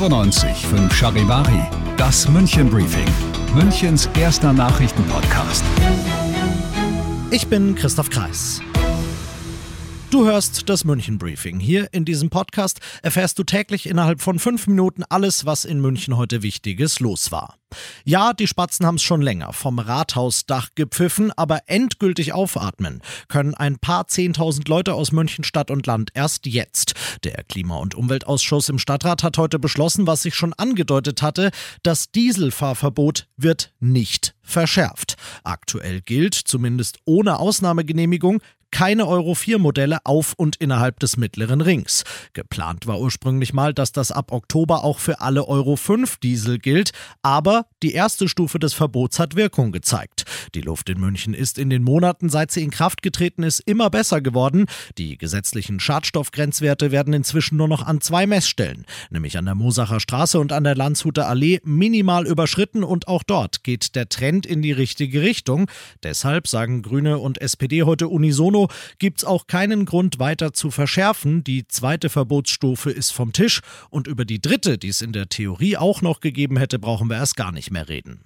95 5 Charivari, das München Briefing, Münchens erster Nachrichtenpodcast. Ich bin Christoph Kreis. Du hörst das München Briefing. Hier in diesem Podcast erfährst du täglich innerhalb von fünf Minuten alles, was in München heute Wichtiges los war. Ja, die Spatzen haben es schon länger vom Rathausdach gepfiffen, aber endgültig aufatmen können ein paar Zehntausend Leute aus München Stadt und Land erst jetzt. Der Klima- und Umweltausschuss im Stadtrat hat heute beschlossen, was sich schon angedeutet hatte, das Dieselfahrverbot wird nicht verschärft. Aktuell gilt, zumindest ohne Ausnahmegenehmigung, keine Euro 4 Modelle auf und innerhalb des mittleren Rings. Geplant war ursprünglich mal, dass das ab Oktober auch für alle Euro 5 Diesel gilt, aber However, die erste Stufe des Verbots hat Wirkung gezeigt. Die Luft in München ist in den Monaten, seit sie in Kraft getreten ist, immer besser geworden. Die gesetzlichen Schadstoffgrenzwerte werden inzwischen nur noch an zwei Messstellen, nämlich an der Mosacher Straße und an der Landshuter Allee, minimal überschritten und auch dort geht der Trend in die richtige Richtung. Deshalb sagen Grüne und SPD heute unisono, gibt es auch keinen Grund weiter zu verschärfen. Die zweite Verbotsstufe ist vom Tisch und über die dritte, die es in der Theorie auch noch gegeben hätte, brauchen wir erst gar nicht mehr reden.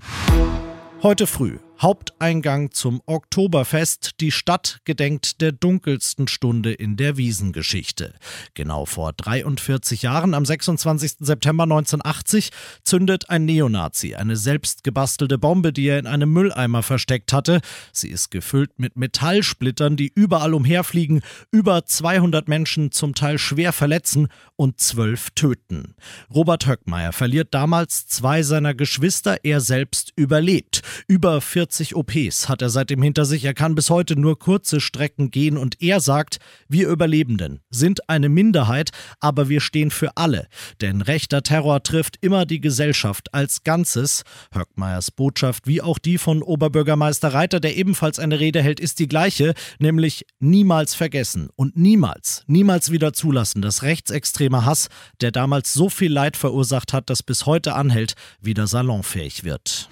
Heute früh Haupteingang zum Oktoberfest. Die Stadt gedenkt der dunkelsten Stunde in der Wiesengeschichte. Genau vor 43 Jahren, am 26. September 1980, zündet ein Neonazi eine selbstgebastelte Bombe, die er in einem Mülleimer versteckt hatte. Sie ist gefüllt mit Metallsplittern, die überall umherfliegen, über 200 Menschen zum Teil schwer verletzen und zwölf töten. Robert Höckmeier verliert damals zwei seiner Geschwister, er selbst überlebt. Über 40 40 OPs hat er seitdem hinter sich. Er kann bis heute nur kurze Strecken gehen und er sagt, wir Überlebenden sind eine Minderheit, aber wir stehen für alle. Denn rechter Terror trifft immer die Gesellschaft als Ganzes. Höckmeyers Botschaft, wie auch die von Oberbürgermeister Reiter, der ebenfalls eine Rede hält, ist die gleiche, nämlich niemals vergessen und niemals, niemals wieder zulassen, dass rechtsextremer Hass, der damals so viel Leid verursacht hat, das bis heute anhält, wieder salonfähig wird.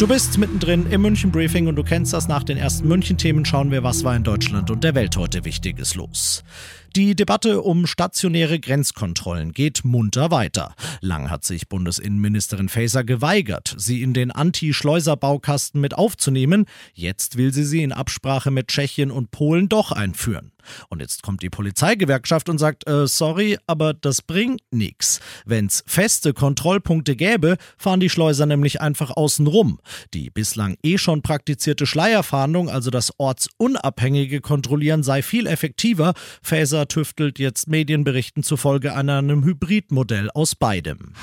Du bist mittendrin im München Briefing und du kennst das nach den ersten München-Themen. Schauen wir, was war in Deutschland und der Welt heute Wichtiges los. Die Debatte um stationäre Grenzkontrollen geht munter weiter. Lang hat sich Bundesinnenministerin Faeser geweigert, sie in den Anti-Schleuser-Baukasten mit aufzunehmen. Jetzt will sie sie in Absprache mit Tschechien und Polen doch einführen. Und jetzt kommt die Polizeigewerkschaft und sagt, äh, sorry, aber das bringt nichts. Wenn's feste Kontrollpunkte gäbe, fahren die Schleuser nämlich einfach außen rum. Die bislang eh schon praktizierte Schleierfahndung, also das ortsunabhängige Kontrollieren, sei viel effektiver. Pfizer tüftelt jetzt Medienberichten zufolge an einem Hybridmodell aus beidem.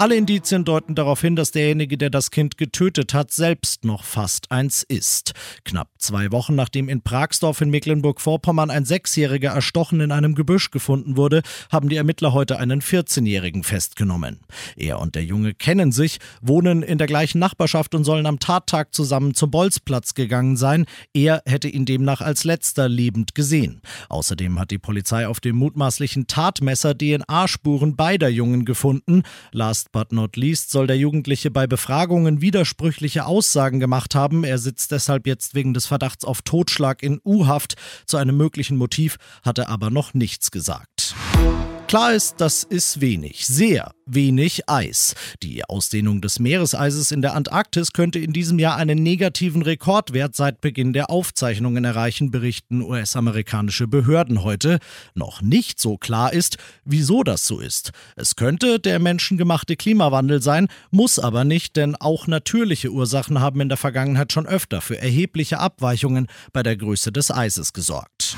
Alle Indizien deuten darauf hin, dass derjenige, der das Kind getötet hat, selbst noch fast eins ist. Knapp zwei Wochen nachdem in Pragsdorf in Mecklenburg-Vorpommern ein Sechsjähriger erstochen in einem Gebüsch gefunden wurde, haben die Ermittler heute einen 14-Jährigen festgenommen. Er und der Junge kennen sich, wohnen in der gleichen Nachbarschaft und sollen am Tattag zusammen zum Bolzplatz gegangen sein. Er hätte ihn demnach als letzter lebend gesehen. Außerdem hat die Polizei auf dem mutmaßlichen Tatmesser DNA-Spuren beider Jungen gefunden. Last but not least soll der Jugendliche bei Befragungen widersprüchliche Aussagen gemacht haben. Er sitzt deshalb jetzt wegen des Verdachts auf Totschlag in U-Haft. Zu einem möglichen Motiv hat er aber noch nichts gesagt. Klar ist, das ist wenig, sehr wenig Eis. Die Ausdehnung des Meereseises in der Antarktis könnte in diesem Jahr einen negativen Rekordwert seit Beginn der Aufzeichnungen erreichen, berichten US-amerikanische Behörden heute. Noch nicht so klar ist, wieso das so ist. Es könnte der menschengemachte Klimawandel sein, muss aber nicht, denn auch natürliche Ursachen haben in der Vergangenheit schon öfter für erhebliche Abweichungen bei der Größe des Eises gesorgt.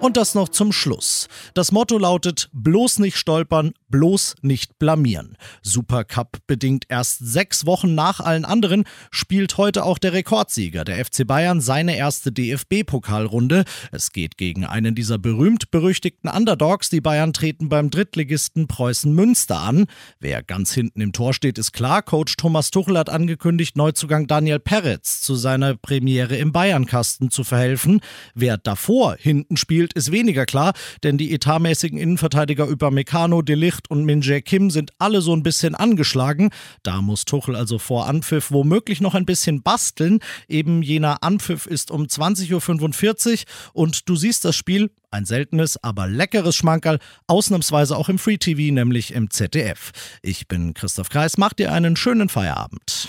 Und das noch zum Schluss. Das Motto lautet: bloß nicht stolpern, bloß nicht blamieren. Supercup bedingt erst sechs Wochen nach allen anderen, spielt heute auch der Rekordsieger, der FC Bayern, seine erste DFB-Pokalrunde. Es geht gegen einen dieser berühmt-berüchtigten Underdogs. Die Bayern treten beim Drittligisten Preußen Münster an. Wer ganz hinten im Tor steht, ist klar. Coach Thomas Tuchel hat angekündigt, Neuzugang Daniel Peretz zu seiner Premiere im Bayernkasten zu verhelfen. Wer davor hinten spielt, Bild ist weniger klar, denn die etatmäßigen Innenverteidiger über Mekano, Delicht und Min Jae Kim sind alle so ein bisschen angeschlagen. Da muss Tuchel also vor Anpfiff womöglich noch ein bisschen basteln. Eben jener Anpfiff ist um 20.45 Uhr und du siehst das Spiel ein seltenes, aber leckeres Schmankerl, ausnahmsweise auch im Free TV, nämlich im ZDF. Ich bin Christoph Kreis, mach dir einen schönen Feierabend.